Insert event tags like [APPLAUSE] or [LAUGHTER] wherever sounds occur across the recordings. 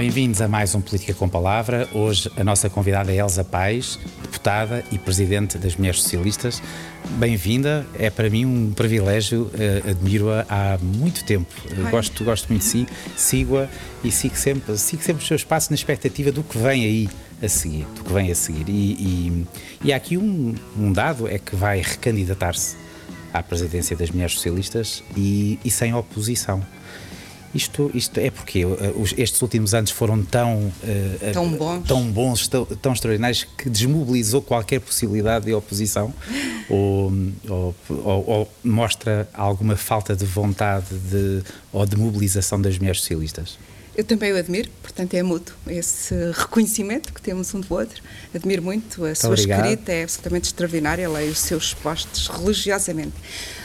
Bem-vindos a mais um Política com Palavra. Hoje a nossa convidada é Elsa Paes, deputada e presidente das Mulheres Socialistas. Bem-vinda, é para mim um privilégio, uh, admiro-a há muito tempo. Uh, gosto, gosto muito de si, sigo-a e sigo sempre, sigo sempre os seus passos na expectativa do que vem aí a seguir, do que vem a seguir. E, e, e há aqui um, um dado, é que vai recandidatar-se à presidência das Mulheres Socialistas e, e sem oposição. Isto, isto é porque estes últimos anos foram tão, uh, tão bons, tão, bons tão, tão, extraordinários que desmobilizou qualquer possibilidade de oposição [LAUGHS] ou, ou, ou, mostra alguma falta de vontade de, ou de mobilização das mulheres socialistas? Eu também o admiro, portanto é mútuo esse reconhecimento que temos um do outro. Admiro muito, a muito sua obrigado. escrita é absolutamente extraordinária, leio os seus postos religiosamente.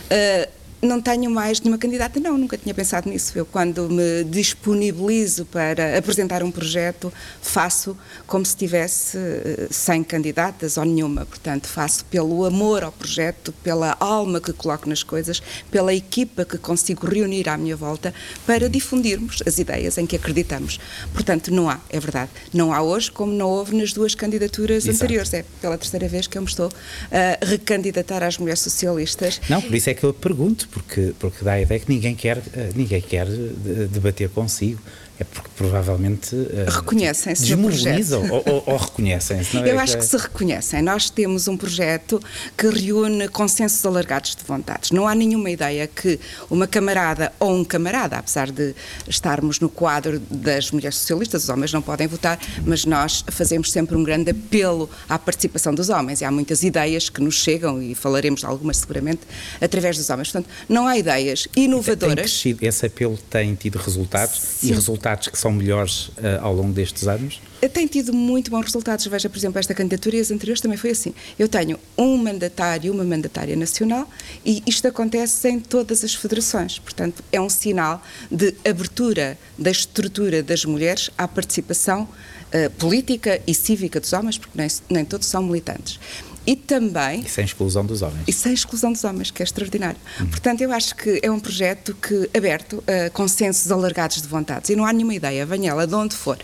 Uh, não tenho mais nenhuma candidata, não, nunca tinha pensado nisso. Eu, quando me disponibilizo para apresentar um projeto, faço como se estivesse eh, sem candidatas ou nenhuma. Portanto, faço pelo amor ao projeto, pela alma que coloco nas coisas, pela equipa que consigo reunir à minha volta para difundirmos as ideias em que acreditamos. Portanto, não há, é verdade, não há hoje como não houve nas duas candidaturas Exato. anteriores. É pela terceira vez que eu me estou a recandidatar às mulheres socialistas. Não, por isso é que eu pergunto porque, porque dá a ideia que ninguém quer, eh, ninguém quer eh, debater consigo é porque provavelmente uh, reconhecem-se desmobilizam ou, ou, ou reconhecem-se. Eu é acho que... que se reconhecem. Nós temos um projeto que reúne consensos alargados de vontades. Não há nenhuma ideia que uma camarada ou um camarada, apesar de estarmos no quadro das mulheres socialistas, os homens não podem votar, mas nós fazemos sempre um grande apelo à participação dos homens. E há muitas ideias que nos chegam e falaremos de algumas seguramente através dos homens. Portanto, não há ideias inovadoras. Tem esse apelo tem tido resultados Sim. e resultados resultados que são melhores uh, ao longo destes anos? Tem tido muito bons resultados. Veja, por exemplo, esta candidatura e as anteriores também foi assim. Eu tenho um mandatário uma mandatária nacional e isto acontece em todas as federações. Portanto, é um sinal de abertura da estrutura das mulheres à participação uh, política e cívica dos homens, porque nem, nem todos são militantes e também. E sem exclusão dos homens. E sem exclusão dos homens, que é extraordinário. Uhum. Portanto, eu acho que é um projeto que aberto a consensos alargados de vontades e não há nenhuma ideia, venha ela de onde for,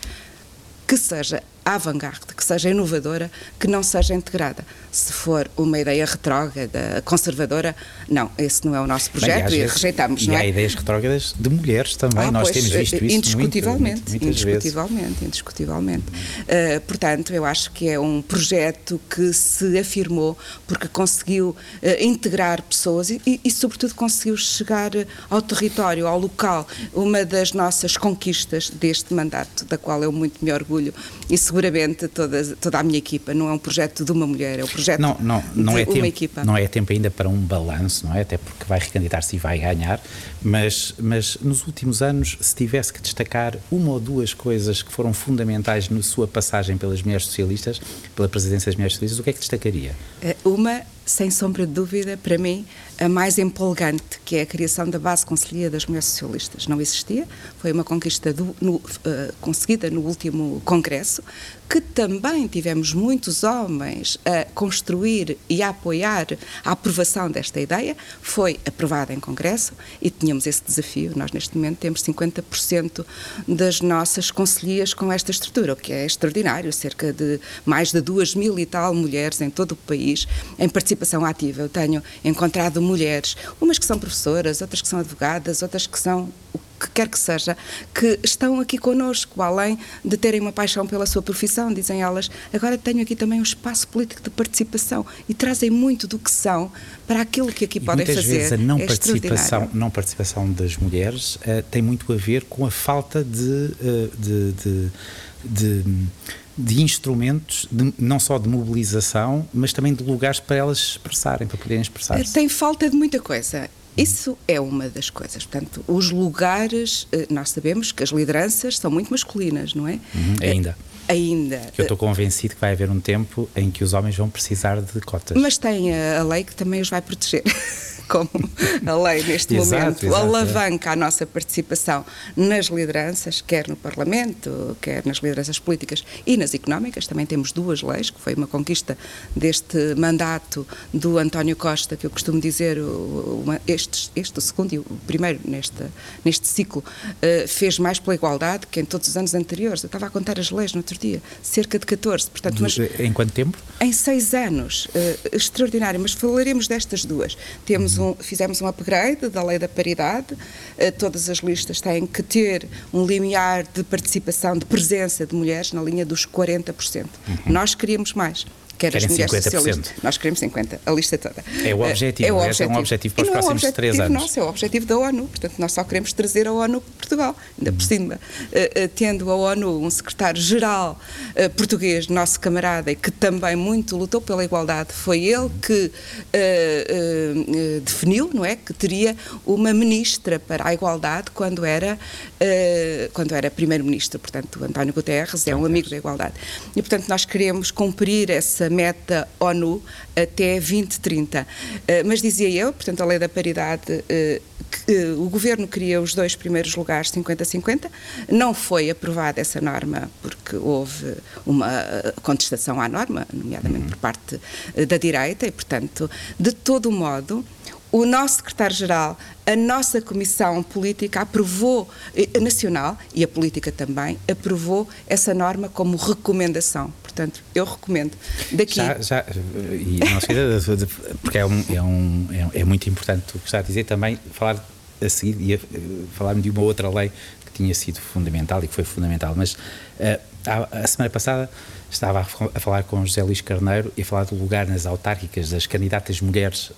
que seja avant-garde, que seja inovadora, que não seja integrada. Se for uma ideia retrógrada, conservadora, não, esse não é o nosso projeto Bem, e, vezes, rejeitamos. E não há é? ideias retrógradas de mulheres também, ah, nós pois, temos visto isso indiscutivelmente, muito, indiscutivelmente, vezes. indiscutivelmente. Uh, portanto, eu acho que é um projeto que se afirmou porque conseguiu uh, integrar pessoas e, e, e, sobretudo, conseguiu chegar ao território, ao local. Uma das nossas conquistas deste mandato, da qual eu muito me orgulho, e seguramente toda, toda a minha equipa. Não é um projeto de uma mulher, é um projeto não, não, não de é uma tempo, equipa. Não é tempo ainda para um balanço, não é? Até porque vai recandidatar-se e vai ganhar, mas, mas nos últimos anos, se tivesse que destacar uma ou duas coisas que foram fundamentais na sua passagem pelas mulheres socialistas, pela presidência das mulheres socialistas, o que é que destacaria? Eh, uma sem sombra de dúvida, para mim, a mais empolgante, que é a criação da base conselhia das mulheres socialistas. Não existia, foi uma conquista do, no, uh, conseguida no último congresso, que também tivemos muitos homens a construir e a apoiar a aprovação desta ideia, foi aprovada em congresso e tínhamos esse desafio. Nós, neste momento, temos 50% das nossas conselhias com esta estrutura, o que é extraordinário, cerca de mais de duas mil e tal mulheres em todo o país em participação ativa. Eu tenho encontrado mulheres, umas que são professoras, outras que são advogadas, outras que são que quer que seja, que estão aqui connosco, além de terem uma paixão pela sua profissão, dizem elas, agora tenho aqui também um espaço político de participação e trazem muito do que são para aquilo que aqui e podem muitas fazer. Vezes a não é participação, não participação das mulheres uh, tem muito a ver com a falta de, uh, de, de, de de instrumentos, de, não só de mobilização, mas também de lugares para elas expressarem, para poderem expressar-se. Tem falta de muita coisa. Isso é uma das coisas. Portanto, os lugares, eh, nós sabemos que as lideranças são muito masculinas, não é? Uhum, ainda. Ainda. Eu estou convencido que vai haver um tempo em que os homens vão precisar de cotas. Mas tem a lei que também os vai proteger. [LAUGHS] [LAUGHS] como a lei neste exato, momento exato, alavanca é. a nossa participação nas lideranças, quer no Parlamento, quer nas lideranças políticas e nas económicas. Também temos duas leis, que foi uma conquista deste mandato do António Costa, que eu costumo dizer, uma, este, este, o segundo e o primeiro neste, neste ciclo, uh, fez mais pela igualdade que em todos os anos anteriores. Eu estava a contar as leis no outro dia, cerca de 14. Portanto, mas, em quanto tempo? Em seis anos. Uh, extraordinário, mas falaremos destas duas. Temos um, fizemos um upgrade da lei da paridade, uh, todas as listas têm que ter um limiar de participação, de presença de mulheres na linha dos 40%. Uhum. Nós queríamos mais quer Querem as mulheres 50%. socialistas. Nós queremos 50%, a lista toda. É o objetivo, é, o objetivo. é um objetivo para os próximos é três anos. Nosso, é o objetivo da ONU, portanto nós só queremos trazer a ONU para Portugal, ainda por uhum. cima. Uh, uh, tendo a ONU um secretário-geral uh, português, nosso camarada, e que também muito lutou pela igualdade, foi ele que definiu, não é, que teria uma ministra para a igualdade quando era, quando era primeiro-ministro, portanto António Guterres é um amigo da igualdade. E portanto nós queremos cumprir essa meta ONU até 2030. Eh, mas dizia eu, portanto, a lei da paridade, eh, eh, o governo queria os dois primeiros lugares 50-50, não foi aprovada essa norma porque houve uma contestação à norma, nomeadamente por parte da direita, e, portanto, de todo modo, o nosso secretário-geral, a nossa Comissão Política aprovou, Nacional e a Política também, aprovou essa norma como recomendação. Portanto, eu recomendo. Daqui. Já, já e não porque é, um, é, um, é, é, muito importante o que está a dizer também, falar a seguir e falar-me de uma outra lei que tinha sido fundamental e que foi fundamental. Mas uh, a, semana passada estava a, falar com José Luís Carneiro e a falar do lugar nas autárquicas das candidatas mulheres uh,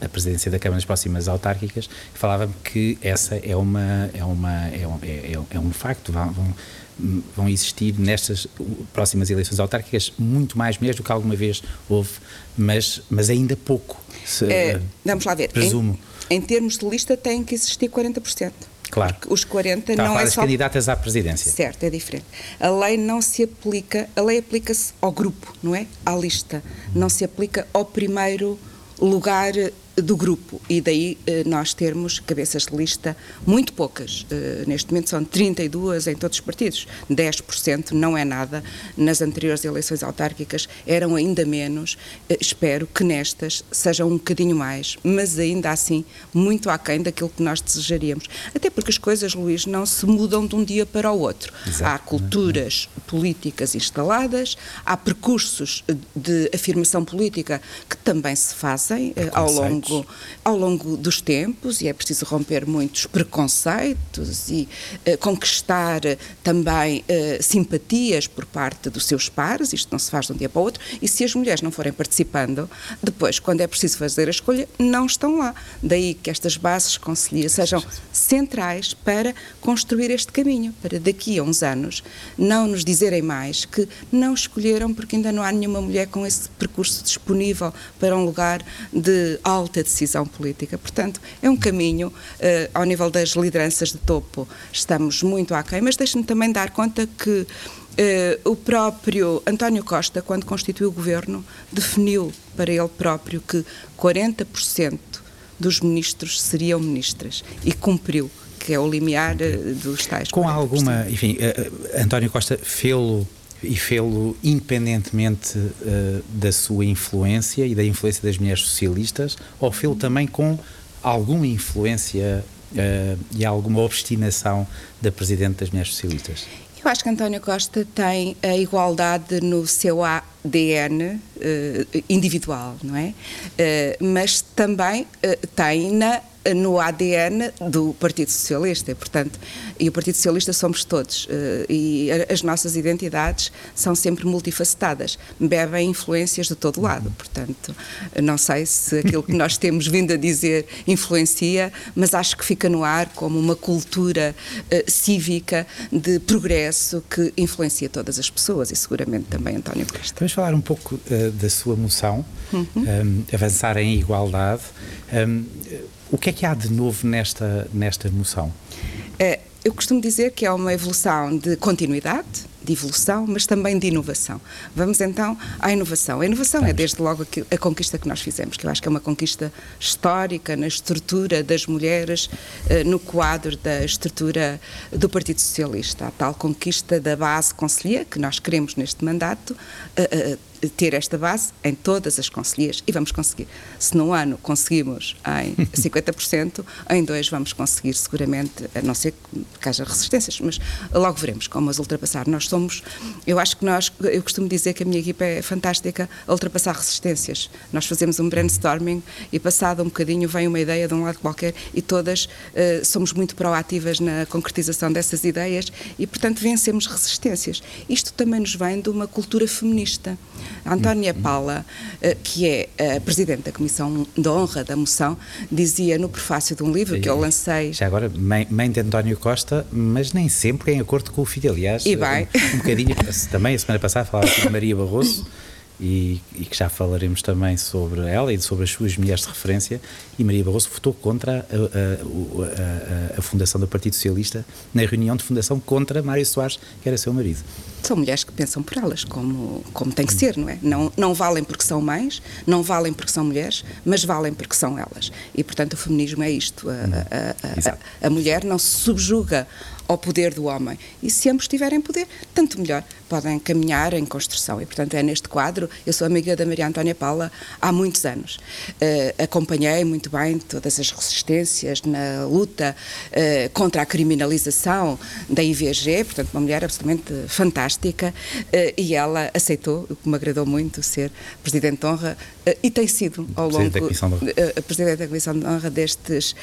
à, presidência da Câmara nas próximas autárquicas falava-me que essa é uma é uma é um, é, é um facto vão, vão vão existir nestas próximas eleições autárquicas muito mais mulheres do que alguma vez houve, mas, mas ainda pouco. Se, é, vamos lá ver. Presumo. Em, em, termos de lista tem que existir 40%. Claro. Os 40 Está não é só candidatas à presidência. Certo, é diferente. A lei não se aplica, a lei aplica-se ao grupo, não é? À lista. Não se aplica ao primeiro lugar do grupo e daí eh, nós termos cabeças de lista muito poucas. Eh, neste momento são 32 em todos os partidos, 10% não é nada. Nas anteriores eleições autárquicas eram ainda menos. Eh, espero que nestas sejam um bocadinho mais, mas ainda assim muito aquém daquilo que nós desejaríamos. Até porque as coisas, Luís, não se mudam de um dia para o outro. Exato. Há culturas políticas instaladas, há percursos de afirmação política que também se fazem ao longo longo, ao longo dos tempos e é preciso romper muitos preconceitos e uh, conquistar também uh, simpatias por parte dos seus pares, isto não se faz de um dia para o outro, e se as mulheres não forem participando, depois, quando é preciso fazer a escolha, não estão lá. Daí que estas bases conselhia sejam centrais para construir este caminho, para daqui a uns anos não nos dizerem mais que não escolheram porque ainda não há nenhuma mulher com esse percurso disponível para um lugar de alto alta decisão política. Portanto, é um caminho, uh, ao nível das lideranças de topo, estamos muito aquém, mas deixe-me também dar conta que Uh, o próprio António Costa, quando constituiu o governo, definiu para ele próprio que 40% dos ministros seriam ministras e cumpriu, que é o limiar uh, dos tais. Com 40%. alguma, enfim, António Costa fê-lo e fê-lo independentemente uh, da sua influência e da influência das mulheres socialistas, ou fê-lo também com alguma influência uh, e alguma obstinação da Presidente das Mulheres Socialistas? Eu acho que António Costa tem a igualdade no seu ADN uh, eh, individual, não é? mas também tem na no ADN do Partido Socialista, e, portanto, e o Partido Socialista somos todos, eh, e as nossas identidades são sempre multifacetadas, bebem influências de todo lado, portanto, não sei se aquilo que nós temos vindo a dizer influencia, mas acho que fica no ar como uma cultura uh, cívica de progresso que influencia todas as pessoas e seguramente também António Costa. Vamos falar um pouco uh, da sua moção, uhum. um, avançar em igualdade. Um, o que é que há de novo nesta, nesta moção? É, eu costumo dizer que é uma evolução de continuidade, de evolução, mas também de inovação. Vamos então à inovação. A inovação é desde logo a conquista que nós fizemos, que eu acho que é uma conquista histórica na estrutura das mulheres, eh, no quadro da estrutura do Partido Socialista. A tal conquista da base conselhia que nós queremos neste mandato eh, eh, ter esta base em todas as conselheiras e vamos conseguir. Se num ano conseguimos em [LAUGHS] 50%, em dois vamos conseguir seguramente, a não ser que haja resistências, mas logo veremos como as ultrapassar. Nós somos, eu acho que nós, eu costumo dizer que a minha equipa é fantástica a ultrapassar resistências. Nós fazemos um brainstorming e passado um bocadinho vem uma ideia de um lado qualquer e todas uh, somos muito proativas na concretização dessas ideias e, portanto, vencemos resistências. Isto também nos vem de uma cultura feminista. A Antónia Paula, eh, que é a Presidente da Comissão de Honra da Moção, dizia no prefácio de um livro que eu lancei. Já agora, mãe, mãe de António Costa, mas nem sempre em acordo com o filho, aliás. E bem. Um, um bocadinho, também a semana passada falava de Maria Barroso e, e, que já falaremos também sobre ela e sobre as suas mulheres de referência. E Maria Barroso votou contra a, a, a, a, fundação do Partido Socialista na reunião de fundação contra Mário Soares, que era seu marido. São mulheres que pensam por elas, como, como tem que ser, não é? Não, não valem porque são mães, não valem porque são mulheres, mas valem porque são elas. E, portanto, o feminismo é isto. A, a mulher não se subjuga ao poder do homem. E se ambos tiverem poder, tanto melhor, podem caminhar em construção. E, portanto, é neste quadro. Eu sou amiga da Maria Antónia Paula há muitos anos. Uh, acompanhei muito bem todas as resistências na luta uh, contra a criminalização da IVG, portanto, uma mulher absolutamente fantástica. Uh, e ela aceitou, o que me agradou muito, ser Presidente de Honra e tem sido ao longo. Da Presidente da Comissão de Honra destes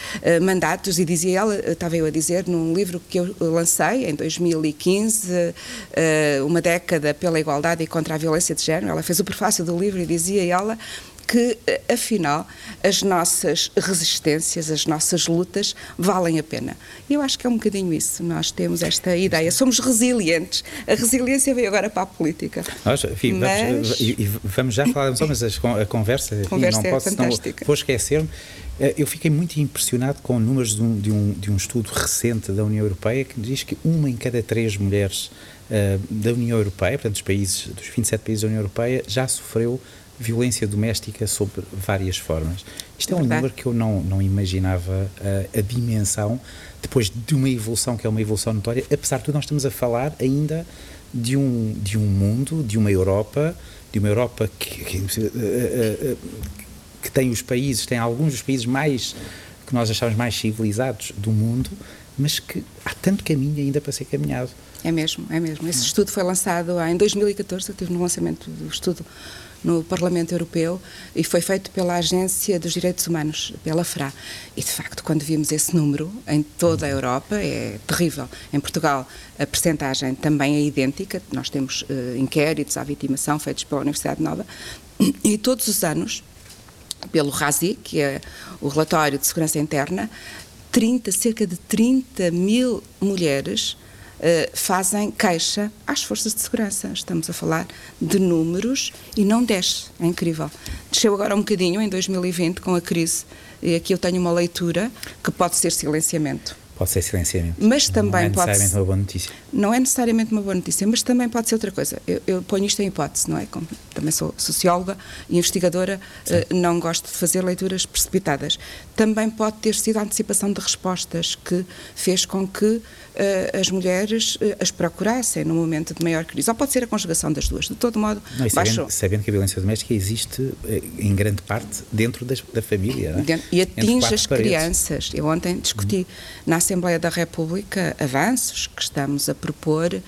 mandatos. E dizia ela, estava eu a dizer, num livro que eu lancei em 2015, uh, Uma Década pela Igualdade e contra a Violência de Género. Ela fez o prefácio do livro e dizia ela que, eh, afinal, as nossas resistências, as nossas lutas valem a pena. E eu acho que é um bocadinho isso. Nós temos esta ideia. Somos resilientes. A resiliência veio agora para a política. Nós, enfim, mas... vamos, e, vamos já falar, mas a conversa, enfim, conversa não é posso, fantástica. não vou esquecer-me eh, eu fiquei muito impressionado com números de um, de, um, de um, estudo recente da União Europeia que diz que uma em cada três mulheres uh, da União Europeia, portanto, dos, países, dos 27 países da União Europeia, já sofreu violência doméstica sob várias formas. Isto é um número que eu não, não imaginava uh, a dimensão, depois de uma evolução que é uma evolução notória, apesar de tudo, nós estamos a falar ainda de um, de um mundo, de uma Europa, de uma Europa que, que, uh, que tem os países, tem alguns dos países mais que nós achamos mais civilizados do mundo, mas que há tanto caminho ainda para ser caminhado. É mesmo, é mesmo. Esse estudo foi lançado em 2014, eu estive no lançamento do estudo no Parlamento Europeu e foi feito pela Agência dos Direitos Humanos, pela FRA. E, de facto, quando vimos esse número em toda a Europa, é terrível. Em Portugal, a percentagem também é idêntica. Nós temos uh, inquéritos à vitimação feitos pela Universidade Nova e todos os anos pelo RASI, que é o Relatório de Segurança Interna, 30, cerca de 30 mil mulheres uh, fazem queixa às forças de segurança. Estamos a falar de números e não desce. É incrível. Desceu agora um bocadinho em 2020 com a crise. E aqui eu tenho uma leitura que pode ser silenciamento. Pode ser silenciamento. Mas também não é pode necessariamente uma boa notícia. Não é necessariamente uma boa notícia, mas também pode ser outra coisa. Eu, eu ponho isto em hipótese, não é? Como também sou socióloga e investigadora, uh, não gosto de fazer leituras precipitadas. Também pode ter sido a antecipação de respostas que fez com que uh, as mulheres uh, as procurassem no momento de maior crise. Ou pode ser a conjugação das duas. De todo modo, não, sabendo, sabendo, que a violência doméstica existe em grande parte dentro das, da família. É? E atinge as paredes. crianças. Eu ontem discuti uhum. na Assembleia da República avanços que estamos a propor uh,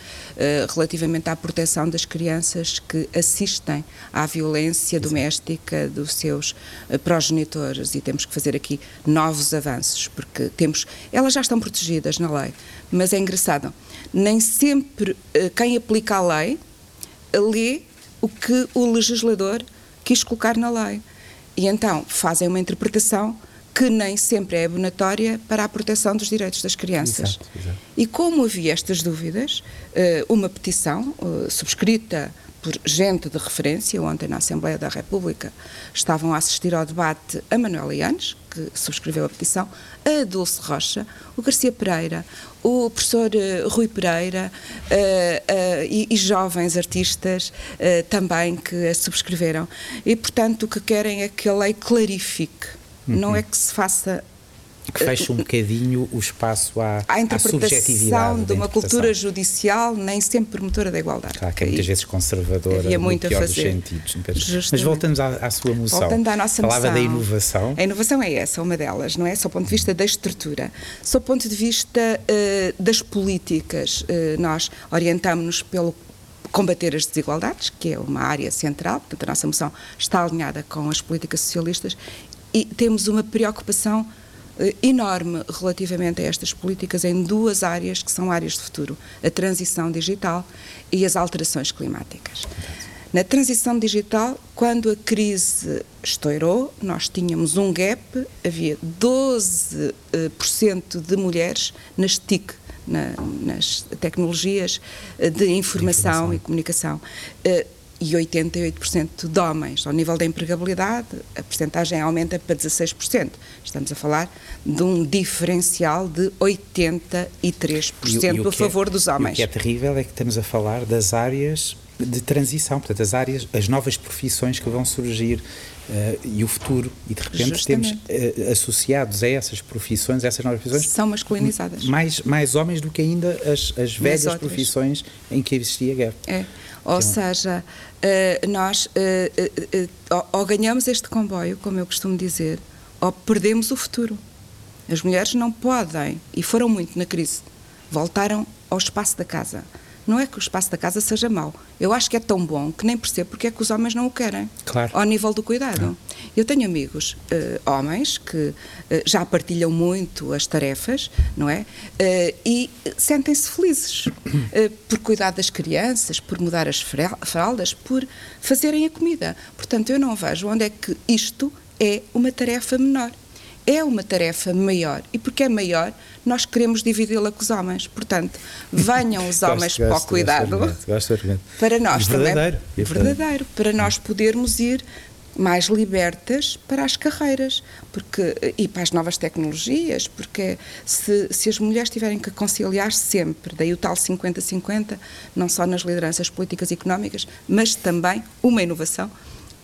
relativamente à proteção das crianças que assistem à violência doméstica dos seus uh, progenitores. E temos que fazer aqui novos avanços porque temos, elas já estão protegidas na lei, mas é engraçado, nem sempre uh, quem aplica a lei lê o que o legislador quis colocar na lei. E então fazem uma interpretação que nem sempre é abonatória para a proteção dos direitos das crianças. Exato, exato. E como havia estas dúvidas, eh, uma petição eh, subscrita por gente de referência, ontem na Assembleia da República estavam a assistir ao debate a Manuela Yanes, que subscreveu a petição, a Dulce Rocha, o Garcia Pereira, o professor uh, Rui Pereira e, e, jovens artistas também que a subscreveram. E, portanto, o que querem é que a lei clarifique, uhum. não é que se faça que fecha um bocadinho o espaço à, à interpretação de uma cultura judicial nem sempre promotora da igualdade. Claro, que é muitas vezes conservadora, havia muito no pior a fazer. dos sentidos. Mas voltamos à, à, sua moção. Voltando à nossa Falava moção. da inovação. A inovação é essa, uma delas, não é? Só do ponto de vista da estrutura. Só do ponto de vista uh, das políticas, uh, nós orientamos-nos pelo combater as desigualdades, que é uma área central, portanto a nossa moção está alinhada com as políticas socialistas e temos uma preocupação eh, enorme relativamente a estas políticas em duas áreas que são áreas de futuro: a transição digital e as alterações climáticas. Na transição digital, quando a crise estourou, nós tínhamos um gap, havia 12% eh, de mulheres nas TIC, na, nas tecnologias eh, de informação, de informação. e comunicação e 88% de homens. Ao nível da empregabilidade, a percentagem aumenta para 16%. Estamos a falar de um diferencial de 83% e, e a favor é, dos homens. o que é terrível é que estamos a falar das áreas de transição, portanto, as áreas, as novas profissões que vão surgir uh, e o futuro. E de repente Justamente. temos uh, associados a essas profissões, a essas novas profissões. São masculinizadas. Mais, mais homens do que ainda as, as velhas profissões em que existia guerra. É. Ou então, seja, uh, nós uh, ou ganhamos este comboio, como eu costumo dizer, ou perdemos o futuro. As mulheres não podem, e foram muito na crise, voltaram ao espaço da casa não é que o espaço da casa seja mau. Eu acho que é tão bom que nem percebo porque é que os homens não o querem. Claro. Ao nível do cuidado. Eu tenho amigos uh, homens que uh, já partilham muito as tarefas, não é? Uh, e sentem-se felizes [COUGHS] por cuidar das crianças, por mudar as fraldas, por fazerem a comida. Portanto, eu não vejo onde é que isto é uma tarefa menor é uma tarefa maior. E porque é maior nós queremos dividi-la com os homens. Portanto, venham os [LAUGHS] homens gosto, para o cuidado. gosto, gosto, para nós verdadeiro, também. verdadeiro para nós podermos ir mais libertas para as carreiras. Porque e para as novas tecnologias. Porque se, se as mulheres tiverem que conciliar sempre daí o tal 50-50 não só nas lideranças políticas e económicas mas também uma inovação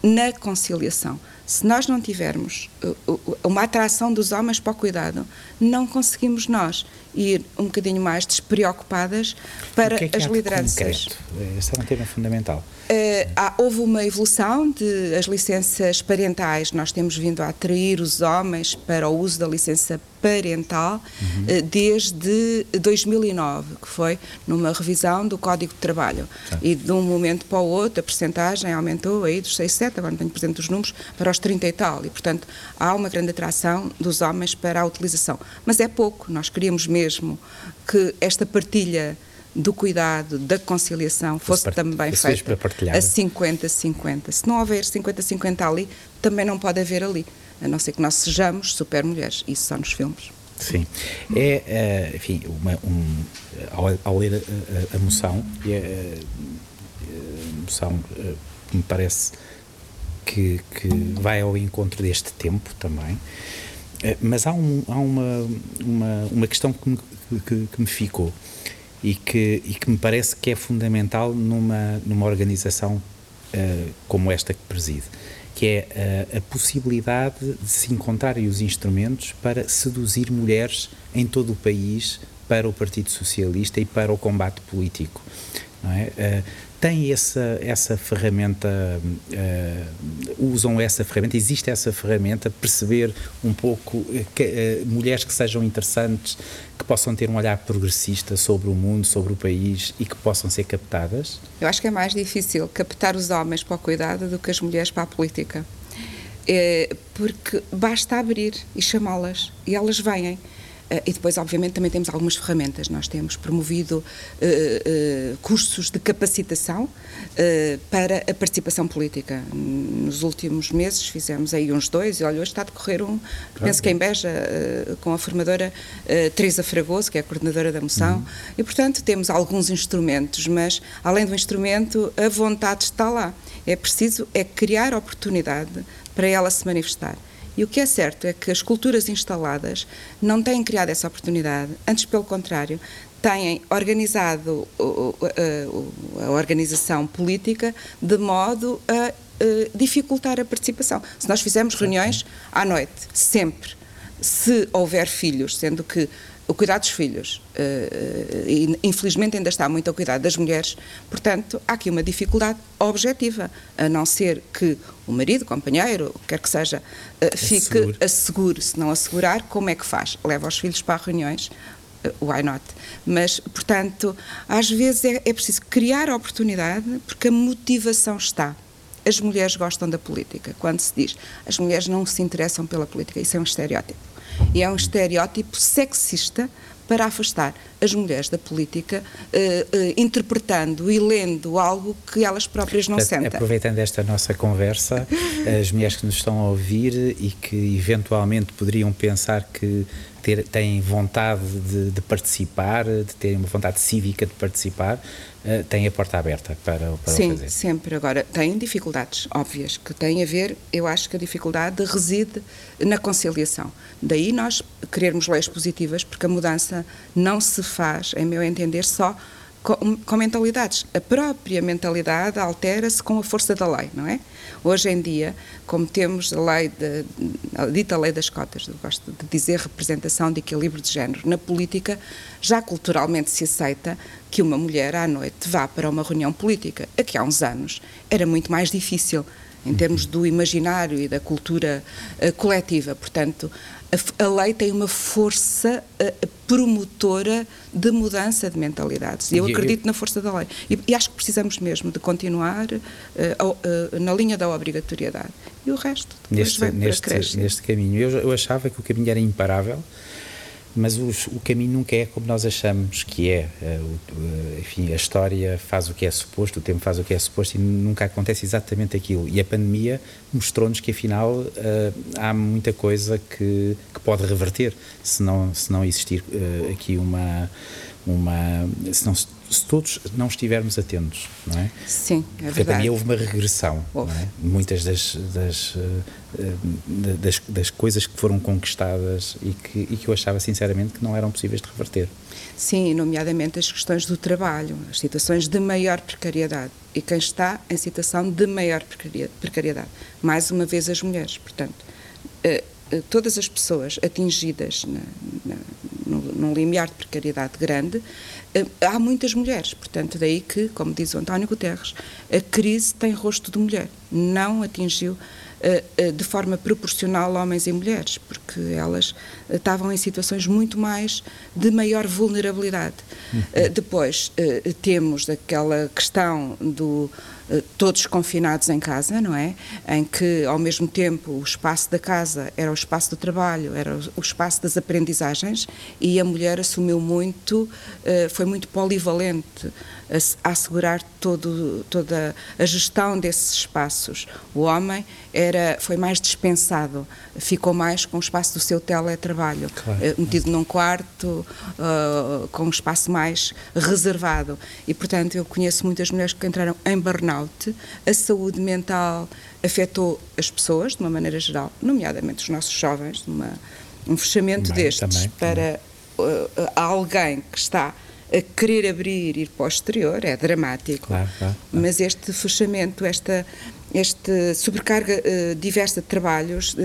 na conciliação se nós não tivermos uh, uh, uma atração dos homens para o cuidado, não conseguimos nós ir um bocadinho mais despreocupadas para o que é que as lideranças. Esse é um tema fundamental. Uh, há, houve uma evolução de as licenças parentais. Nós temos vindo a atrair os homens para o uso da licença parental uhum. uh, desde 2009, que foi numa revisão do Código de Trabalho. E de um momento para o outro a percentagem aumentou aí dos 6, 7, agora não tenho presente os números, para os 30 e tal. E, portanto, há uma grande atração dos homens para a utilização. Mas é pouco. Nós queríamos mesmo que esta partilha do cuidado, da conciliação, fosse part... também feita a 50-50. Se não houver 50-50 ali, também não pode haver ali, a não ser que nós sejamos super mulheres, isso só nos filmes. Sim. É, eh, enfim, uma, um, ao, ao, ler a, a, moção, e a, a moção me parece que, que vai ao encontro deste tempo também, mas há, um, há uma, uma, uma questão que me, que, que me ficou e que, e que me parece que é fundamental numa, numa organização uh, como esta que preside, que é uh, a possibilidade de se encontrarem os instrumentos para seduzir mulheres em todo o país para o Partido Socialista e para o combate político. É? Uh, tem essa, essa ferramenta, uh, usam essa ferramenta, existe essa ferramenta, perceber um pouco que, uh, mulheres que sejam interessantes, que possam ter um olhar progressista sobre o mundo, sobre o país e que possam ser captadas? Eu acho que é mais difícil captar os homens para o cuidado do que as mulheres para a política. É, porque basta abrir e chamá-las e elas vêm. Uh, e depois, obviamente, também temos algumas ferramentas. Nós temos promovido uh, uh, cursos de capacitação para a participação política. Nos últimos meses fizemos aí uns dois, e olha, hoje está a decorrer um, claro. penso que em Beja, com a formadora Teresa Fragoso, que é a coordenadora da moção, uhum. e portanto temos alguns instrumentos, mas além do instrumento, a vontade está lá. É preciso é criar oportunidade para ela se manifestar. E o que é certo é que as culturas instaladas não têm criado essa oportunidade, antes pelo contrário, têm organizado a organização política de modo a dificultar a participação. Se nós fizermos reuniões à noite, sempre, se houver filhos, sendo que o cuidado dos filhos, uh, infelizmente ainda está muito ao cuidado das mulheres, portanto, há aqui uma dificuldade objetiva, a não ser que o marido, o companheiro, quer que seja, uh, fique assegure. assegure. Se não assegurar, como é que faz? Leva os filhos para reuniões, why not? Mas, portanto, às vezes é, é preciso criar a oportunidade, porque a motivação está as mulheres gostam da política. Quando se diz as mulheres não se interessam pela política, isso é um estereótipo. E é um estereótipo sexista para afastar as mulheres da política, uh, uh, interpretando e lendo algo que elas próprias não sentem. Aproveitando esta nossa conversa, as mulheres que nos estão a ouvir e que eventualmente poderiam pensar que ter, têm vontade de, de, participar, de terem uma vontade cívica de participar, uh, têm a porta aberta para, para Sim, o fazer. Sim, sempre. Agora, têm dificuldades óbvias, que têm a ver, eu acho que a dificuldade reside na conciliação. Daí nós querermos leis positivas, porque a mudança não se faz, em meu entender, só com, com mentalidades. A própria mentalidade altera-se com a força da lei, não é? Hoje em dia, como temos a lei, de, a dita lei das cotas, gosto de dizer representação de equilíbrio de género, na política já culturalmente se aceita que uma mulher à noite vá para uma reunião política. Aqui há uns anos era muito mais difícil em termos do imaginário e da cultura uh, coletiva. Portanto, a, a, lei tem uma força uh, promotora de mudança de mentalidades. E eu acredito na força da lei. E, e acho que precisamos mesmo de continuar uh, na linha da obrigatoriedade. E o resto neste, neste, neste caminho. Eu, eu achava que o caminho era imparável mas o caminho nunca é como nós achamos que é. Eh, eh, enfim, a história faz o que é suposto, o tempo faz o que é suposto e nunca acontece exatamente aquilo. E a pandemia mostrou-nos que, afinal, eh, há muita coisa que, que pode reverter se não, se não existir aqui uma. uma se não se se todos não estivermos atentos, não é? Sim, é Porque verdade. mim houve uma regressão, houve. É? Muitas das das, eh, das, das, coisas que foram conquistadas e que, e que eu achava sinceramente que não eram possíveis de reverter. Sim, nomeadamente as questões do trabalho, as situações de maior precariedade e quem está em situação de maior precariedade. Mais uma vez as mulheres, portanto eh, eh, todas as pessoas atingidas na, na, no, num limiar de precariedade grande, eh, há muitas mulheres. Portanto, daí que, como diz o António Guterres, a crise tem rosto de mulher. Não atingiu eh, de forma proporcional homens e mulheres, porque elas estavam em situações muito mais de maior vulnerabilidade. Uhum. Depois temos aquela questão do eh, todos confinados em casa, não é? Em que, ao mesmo tempo, o espaço da casa era o espaço do trabalho, era o espaço das aprendizagens e a mulher assumiu muito, eh, foi muito polivalente a, assegurar todo, toda a gestão desses espaços. O homem era, foi mais dispensado, ficou mais com o espaço do seu teletrabalho, claro. Eh, metido num quarto, uh, com um espaço mais reservado. E, portanto, eu conheço muitas mulheres que entraram em burnout, a saúde mental afetou as pessoas, de uma maneira geral, nomeadamente os nossos jovens, uma, um fechamento também, destes também, para uh, alguém que está a querer abrir e ir para o exterior é dramático. Claro, claro, claro. Mas este fechamento, esta esta sobrecarga uh, diversa de trabalhos, uh,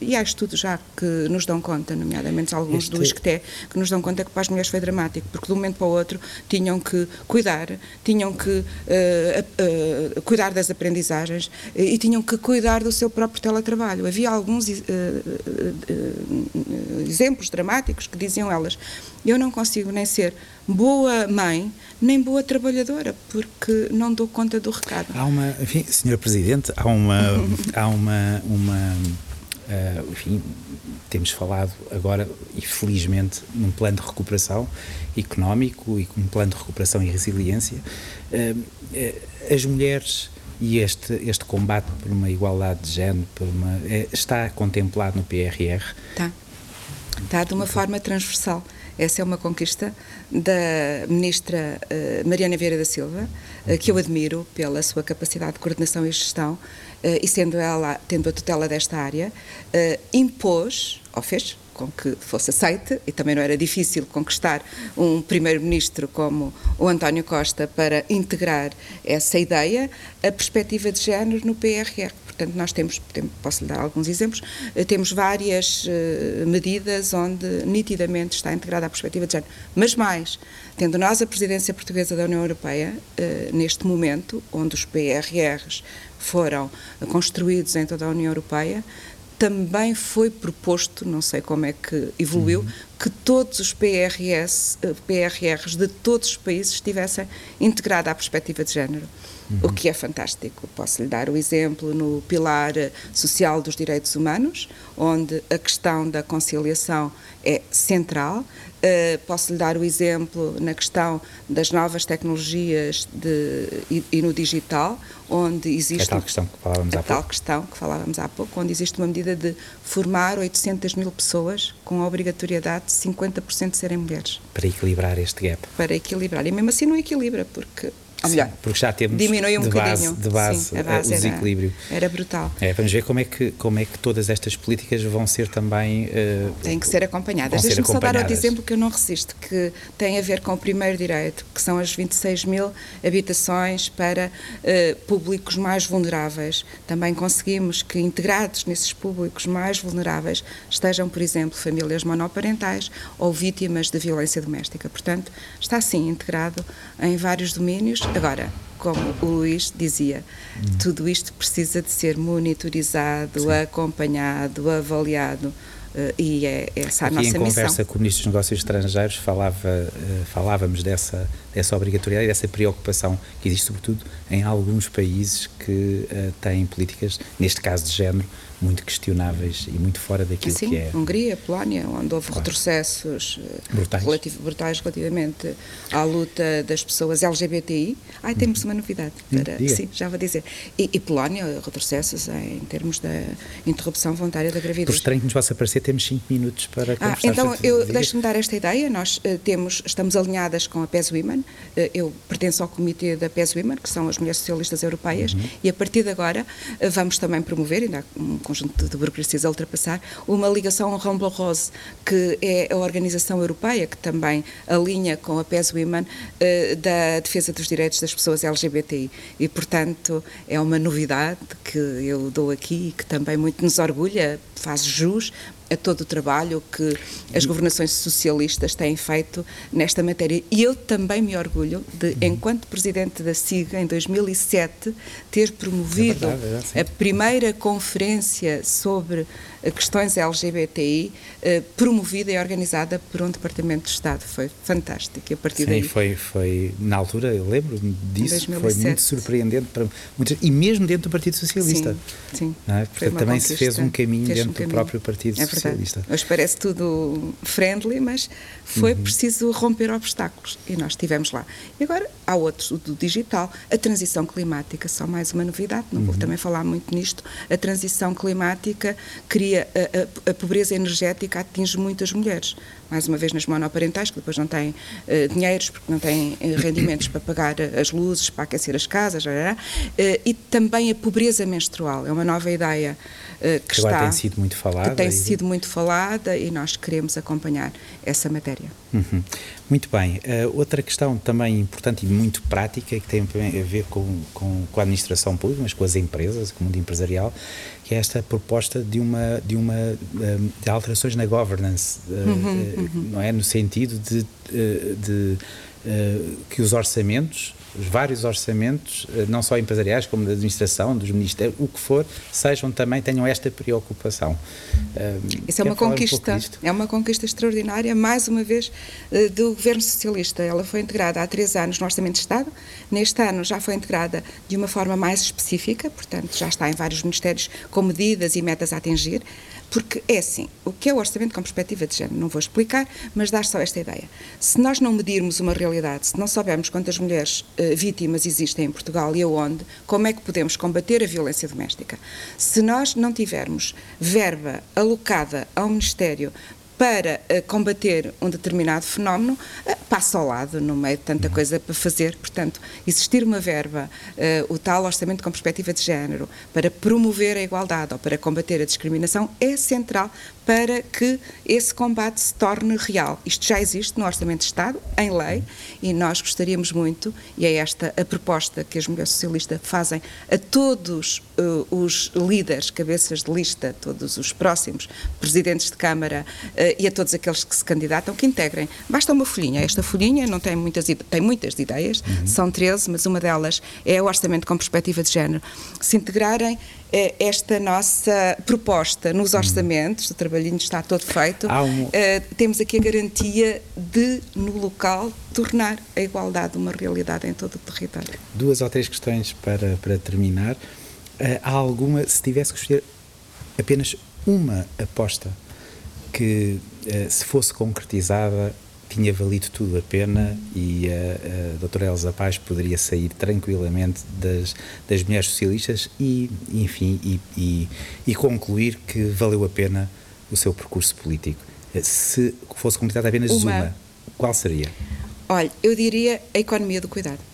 e há estudos já que nos dão conta, nomeadamente alguns este... do ISCTE, que nos dão conta que para as mulheres foi dramático, porque de um momento para o outro tinham que cuidar, tinham que uh, cuidar das aprendizagens e tinham que cuidar do seu próprio teletrabalho. Havia alguns exemplos dramáticos que diziam elas: eu não consigo nem ser boa mãe, nem boa trabalhadora, porque não dou conta do recado. Há uma, enfim, Senhora Presidente, há uma, há uma, uma uh, enfim, temos falado agora, e felizmente, num plano de recuperação económico e um plano de recuperação e resiliência. Uh, uh, as mulheres e este, este combate por uma igualdade de género por uma, está contemplado no PRR? Está. Está de uma forma transversal Essa é uma conquista da ministra uh, Mariana Vieira da Silva, uh, que eu admiro pela sua capacidade de coordenação e gestão, uh, e sendo ela, tendo a tutela desta área, impôs, ou fez, com que fosse aceite, e também não era difícil conquistar um primeiro-ministro como o António Costa para integrar essa ideia, a perspectiva de género no PRR. Portanto, nós temos, posso lhe dar alguns exemplos, eh, temos várias uh, medidas onde nitidamente está integrada a perspectiva de género. Mas mais, tendo nós a presidência portuguesa da União Europeia, uh, neste momento, onde os PRRs foram construídos em toda a União Europeia, também foi proposto, não sei como é que evoluiu, uhum. que todos os PRS, PRRs de todos os países estivessem integrados à perspectiva de género, uhum. o que é fantástico. Posso lhe dar o exemplo no pilar social dos direitos humanos, onde a questão da conciliação é central. Uh, posso lhe dar o exemplo na questão das novas tecnologias de, e, e, no digital, onde existe. É tal questão que falávamos há pouco. tal questão que falávamos há pouco, onde existe uma medida de formar 800 mil pessoas com a obrigatoriedade de 50% de serem mulheres. Para equilibrar este gap. Para equilibrar. E mesmo assim não equilibra, porque ou melhor, porque já temos diminui um de bocadinho. base, de base, Sim, base o desequilíbrio. Era, era, brutal. É, vamos ver como é, que, como é que todas estas políticas vão ser também. Uh, Têm que ser acompanhadas. Deixa-me só dar outro exemplo que eu não resisto, que tem a ver com o primeiro direito, que são as 26 mil habitações para uh, públicos mais vulneráveis. Também conseguimos que integrados nesses públicos mais vulneráveis estejam, por exemplo, famílias monoparentais ou vítimas de violência doméstica. Portanto, está sim integrado em vários domínios Agora, como o Luís dizia, hum. tudo isto precisa de ser monitorizado, Sim. acompanhado, avaliado. Uh, e é, é essa Aqui a nossa missão. em conversa com o Ministro dos Negócios Estrangeiros falava, uh, falávamos dessa, dessa obrigatoriedade e dessa preocupação que existe sobretudo em alguns países que uh, têm políticas, neste caso de género, muito questionáveis e muito fora daquilo Sim, que é. Hungria, Polónia, onde houve claro. retrocessos eh, brutais. Brutais relativamente à luta das pessoas LGBTI. Ai, temos uma novidade. Hum, para, sim, já vou dizer. E, e, Polónia, retrocessos em termos da interrupção voluntária da gravidez. Por estranho que nos possa parecer, temos cinco minutos para ah. Então, eu deixe-me dar esta ideia. Nós uh, temos, estamos alinhadas com a PES Women. Uh, eu pertenço ao comitê da PES Women, que são as mulheres socialistas europeias, uhum. e a partir de agora uh, vamos também promover, ainda há um conjunto de burocracias a ultrapassar, uma ligação ao Rumble Rose, que é a organização europeia que também alinha com a PES Women uh, da defesa dos direitos das pessoas LGBTI. E, portanto, é uma novidade que eu dou aqui e que também muito nos orgulha, faz jus a todo o trabalho que as governações socialistas têm feito nesta matéria. E eu também me orgulho de, enquanto presidente da SIG, em 2007, ter promovido é verdade, é a primeira conferência sobre questões LGBTI, eh, promovida e organizada por um Departamento de Estado. Foi fantástico. E a partir Sim, daí... foi, foi, na altura, eu lembro-me disso, foi muito surpreendente para muitas, e mesmo dentro do Partido Socialista. Sim, sim. É? Portanto, também se fez um caminho fez dentro um caminho. do próprio Partido é Socialista. Hoje parece tudo friendly, mas foi uhum. preciso romper obstáculos e nós estivemos lá. E agora há outros, o do digital, a transição climática, só mais uma novidade, não uhum. vou também falar muito nisto. A transição climática cria a, a, a pobreza energética atinge muitas mulheres mais uma vez nas monoparentais, que depois não têm uh, dinheiros, porque não têm uh, rendimentos para pagar as luzes, para aquecer as casas, uh, e também a pobreza menstrual, é uma nova ideia que, que está, tem sido muito falada. Que tem e... sido muito falada e nós queremos acompanhar essa matéria. Uhum. Muito bem. outra questão também importante e muito prática, que tem a ver com, com, com a administração pública, mas com as empresas, com o mundo empresarial, que é esta proposta de uma de uma de alterações na governance, uhum, uhum. não é no sentido de, de, de que os orçamentos os vários orçamentos, eh, não só empresariais, como da administração, dos ministérios, o que for, sejam também, tenham esta preocupação. Isso é uma conquista, um é uma conquista extraordinária, mais uma vez, eh, do governo socialista. Ela foi integrada há três anos no Orçamento de Estado, neste ano já foi integrada de uma forma mais específica, portanto já está em vários ministérios com medidas e metas a atingir. Porque é assim, o que é o orçamento com perspectiva de género? Não vou explicar, mas dar só esta ideia. Se nós não medirmos uma realidade, se não soubermos quantas mulheres uh, vítimas existem em Portugal e aonde, como é que podemos combater a violência doméstica? Se nós não tivermos verba alocada ao Ministério para uh, combater um determinado fenómeno uh, passa ao lado, no meio de tanta uhum. coisa para fazer. Portanto, existir uma verba, uh, o tal orçamento com perspectiva de género, para promover a igualdade ou para combater a discriminação é central para que esse combate se torne real. Isto já existe no Orçamento de Estado, em lei, e nós gostaríamos muito, e é esta a proposta que as mulheres socialistas fazem a todos uh, os líderes, cabeças de lista, todos os próximos presidentes de Câmara uh, e a todos aqueles que se candidatam, que integrem. Basta uma folhinha. Esta folhinha não tem muitas, tem muitas ideias, uhum. são 13, mas uma delas é o orçamento com perspectiva de género. Se integrarem esta nossa proposta nos orçamentos, o trabalhinho está todo feito, um... uh, temos aqui a garantia de, no local, tornar a igualdade uma realidade em todo o território. Duas ou três questões para, para terminar. Uh, há alguma, se tivesse que escolher apenas uma aposta que, uh, se fosse concretizada, tinha valido tudo a pena e a, a doutora Elza Paz poderia sair tranquilamente das, das mulheres socialistas e, enfim, e, e, e concluir que valeu a pena o seu percurso político. Se fosse concretizada apenas uma, uma qual seria? Olha, eu diria a economia do cuidado.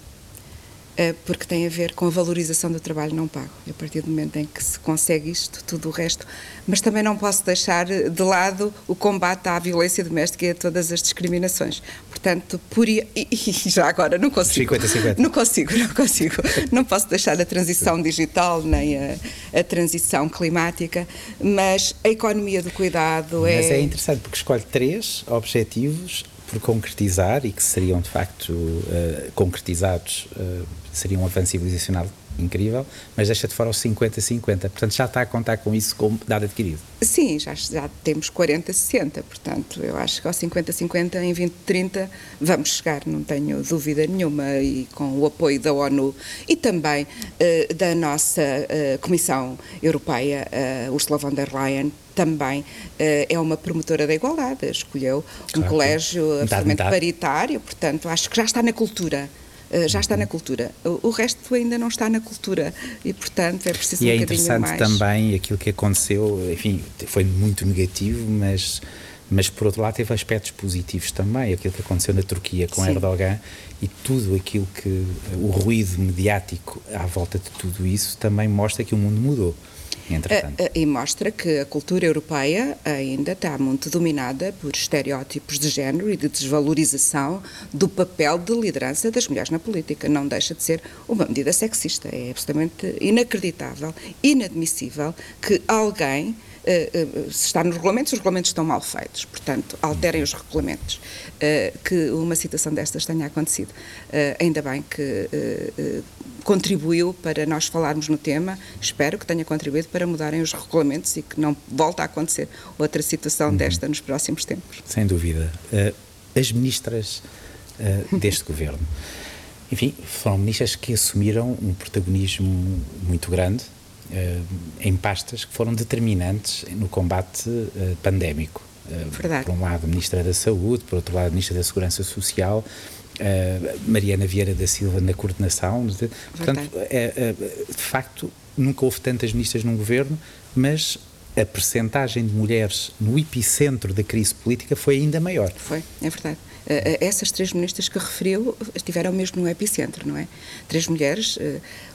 Eh, porque tem a ver com a valorização do trabalho não pago. E a partir do momento em que se consegue isto, tudo o resto. Mas também não posso deixar de lado o combate à violência doméstica e a todas as discriminações. Portanto, por [LAUGHS] e, já agora não consigo. 50, 50. Não consigo, não consigo. Não posso deixar a transição digital nem a, a transição climática, mas a economia do cuidado é. Mas é interessante porque escolhe três objetivos por concretizar e que seriam de facto uh, concretizados, uh, seria um avanço civilizacional incrível, mas deixa de fora os 50-50. Portanto, já está a contar com isso como dado adquirido? Sim, já, já temos 40-60. Portanto, eu acho que aos 50-50 em 2030 vamos chegar, não tenho dúvida nenhuma, e com o apoio da ONU e também uh, da nossa Comissão Europeia, Ursula von der Leyen, também é uma promotora da igualdade, escolheu claro, um colégio absolutamente paritário, portanto, acho que já está na cultura. Uh, já está na cultura. O, resto ainda não está na cultura e, portanto, é preciso e um é interessante também aquilo que aconteceu, enfim, foi muito negativo, mas, mas por outro lado teve aspectos positivos também. Aquilo que aconteceu na Turquia com Sim. Erdogan e tudo aquilo que, o ruído mediático à volta de tudo isso também mostra que o mundo mudou entretanto. E mostra que a cultura europeia ainda está muito dominada por estereótipos de género e de desvalorização do papel de liderança das mulheres na política. Não deixa de ser uma medida sexista. É absolutamente inacreditável, inadmissível que alguém se está nos regulamentos, os regulamentos estão mal feitos, portanto, alterem os regulamentos. Eh, que uma situação destas tenha acontecido. ainda bem que contribuiu para nós falarmos no tema, espero que tenha contribuído para mudarem os regulamentos e que não volte a acontecer outra situação uhum. desta nos próximos tempos. Sem dúvida. as ministras deste [LAUGHS] governo, enfim, foram ministras que assumiram um protagonismo muito grande em pastas que foram determinantes no combate uh, pandémico. Uh, Verdade. Por um lado, a Ministra da Saúde, por outro lado, a Ministra da Segurança Social, Mariana Vieira da Silva na coordenação. De, portanto, é, de facto, nunca houve tantas ministras num governo, mas a percentagem de mulheres no epicentro da crise política foi ainda maior. Foi, é verdade. Essas três ministras que referiu estiveram mesmo no epicentro, não é? Três mulheres,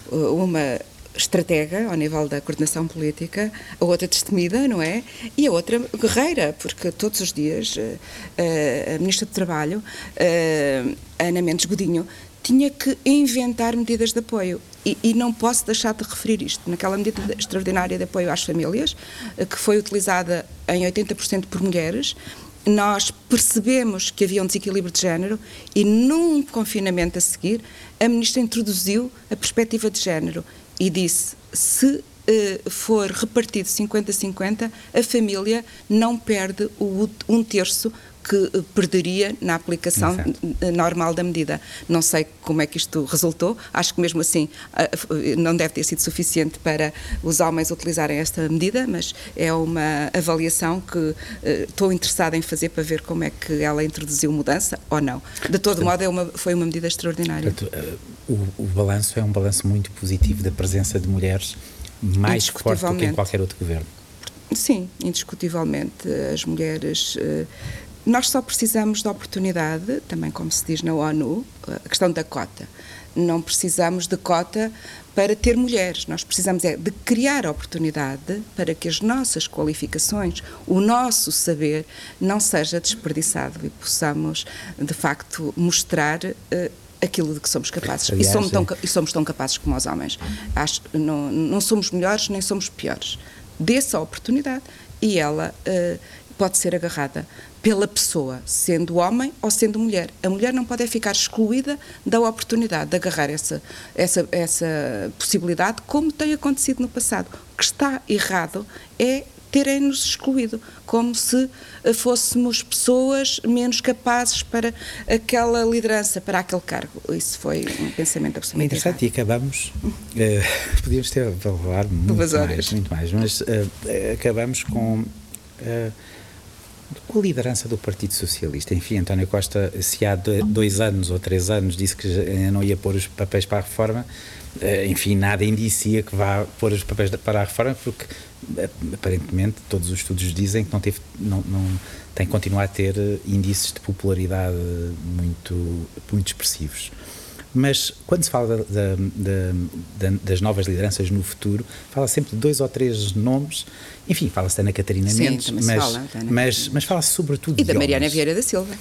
uma estratega ao nível da coordenação política, a outra destemida, não é? E a outra guerreira, porque todos os dias uh, a Ministra do Trabalho, uh, Ana Mendes Godinho, tinha que inventar medidas de apoio. E, e, não posso deixar de referir isto. Naquela medida extraordinária de apoio às famílias, que foi utilizada em 80% por mulheres, nós percebemos que havia um desequilíbrio de género e num confinamento a seguir, a ministra introduziu a perspectiva de género e disse: se uh, for repartido 50-50, a família não perde o, um terço que eh, perderia na aplicação normal da medida. Não sei como é que isto resultou, acho que mesmo assim eh, não deve ter sido suficiente para os homens utilizarem esta medida, mas é uma avaliação que estou interessada em fazer para ver como é que ela introduziu mudança ou não. De todo modo, é uma, foi uma medida extraordinária. Portanto, o, o balanço é um balanço muito positivo da presença de mulheres mais forte do que em qualquer outro governo. Sim, indiscutivelmente. As mulheres. Nós só precisamos de oportunidade, também como se diz na ONU, a questão da cota. Não precisamos de cota para ter mulheres. Nós precisamos é de criar oportunidade para que as nossas qualificações, o nosso saber, não seja desperdiçado e possamos, de facto, mostrar uh, aquilo de que somos capazes. Aliás, e, somos tão, é. e somos tão capazes como os homens. Acho, não, não somos melhores nem somos piores. Dê-se a oportunidade e ela uh, pode ser agarrada pela pessoa, sendo homem ou sendo mulher. A mulher não pode ficar excluída da oportunidade de agarrar essa, essa, essa possibilidade, como tem acontecido no passado. O que está errado é terem-nos excluído, como se eh, fôssemos pessoas menos capazes para aquela liderança, para aquele cargo. Isso foi um pensamento absolutamente é interessante errado. e acabamos, uh, [LAUGHS] podíamos ter a falar muito mais, muito mais, mas uh, acabamos com... Uh, com a liderança do Partido Socialista. Enfim, António Costa, se há dois anos ou três anos disse que não ia pôr os papéis para a reforma, eh, enfim, nada indicia que vá pôr os papéis para a reforma, porque eh, aparentemente todos os estudos dizem que não, teve, não, não tem continuar a ter eh, índices de popularidade muito, muito expressivos. Mas quando se fala das novas lideranças no futuro, fala sempre de dois ou três nomes. Enfim, fala-se da Ana Catarina Sim, Mendes, mas, fala, mas, mas fala-se sobretudo E da Mariana homens. Vieira da Silva.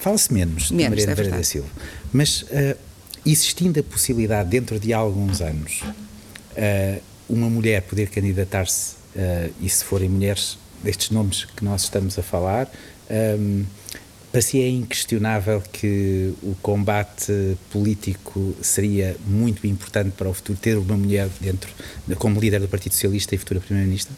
Fala-se menos, menos da Mariana é Vieira da Silva. Mas uh, existindo a possibilidade, dentro de alguns anos, uh, uma mulher poder candidatar-se, uh, e se forem mulheres destes nomes que nós estamos a falar, um, para si é inquestionável que o combate político seria muito importante para o futuro ter uma mulher dentro, como líder do Partido Socialista e futura Primeira-Ministra?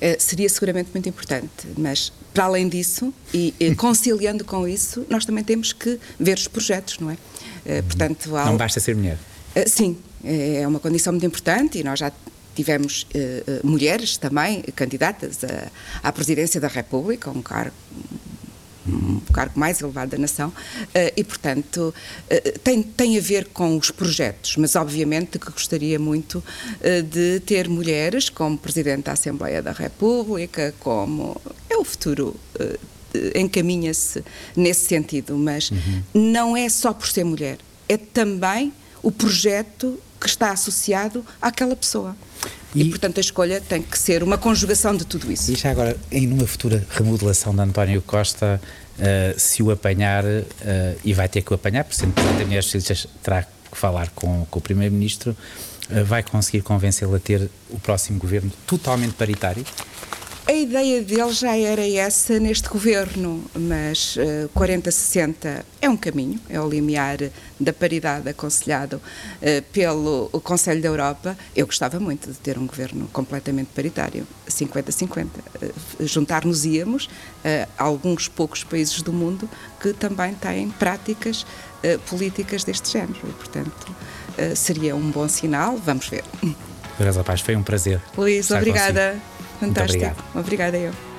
Uh, seria seguramente muito importante, mas para além disso e, e [LAUGHS] conciliando com isso, nós também temos que ver os projetos, não é? Uh, portanto, há... Não basta ser mulher. Uh, sim, é uma condição muito importante e nós já tivemos mulheres também candidatas à presidência da República, um cargo um cargo mais elevado da nação, eh, e, portanto, eh, tem, tem a ver com os projetos, mas obviamente que gostaria muito eh, de ter mulheres como Presidente da Assembleia da República, como é o futuro encaminha-se nesse sentido, mas uhum. não é só por ser mulher, é também o projeto que está associado àquela pessoa. E, e, portanto, a escolha tem que ser uma conjugação de tudo isso. E já agora, em uma futura remodelação de António Costa, uh, se o apanhar, uh, e vai ter que o apanhar, por sendo Presidente da Mulheres Socialistas, terá que falar com, com o Primeiro-Ministro, uh, vai conseguir convencê-lo a ter o próximo governo totalmente paritário? A ideia dele já era essa neste governo, mas uh, 40-60 é um caminho, é o limiar da paridade aconselhado uh, pelo Conselho da Europa. Eu gostava muito de ter um governo completamente paritário, 50-50. Uh, Juntar-nos íamos a alguns poucos países do mundo que também têm práticas políticas deste género e, portanto, seria um bom sinal. Vamos ver. Teresa Paz, foi um prazer. Luís, obrigada. Consigo. Fantástico. Obrigada eu.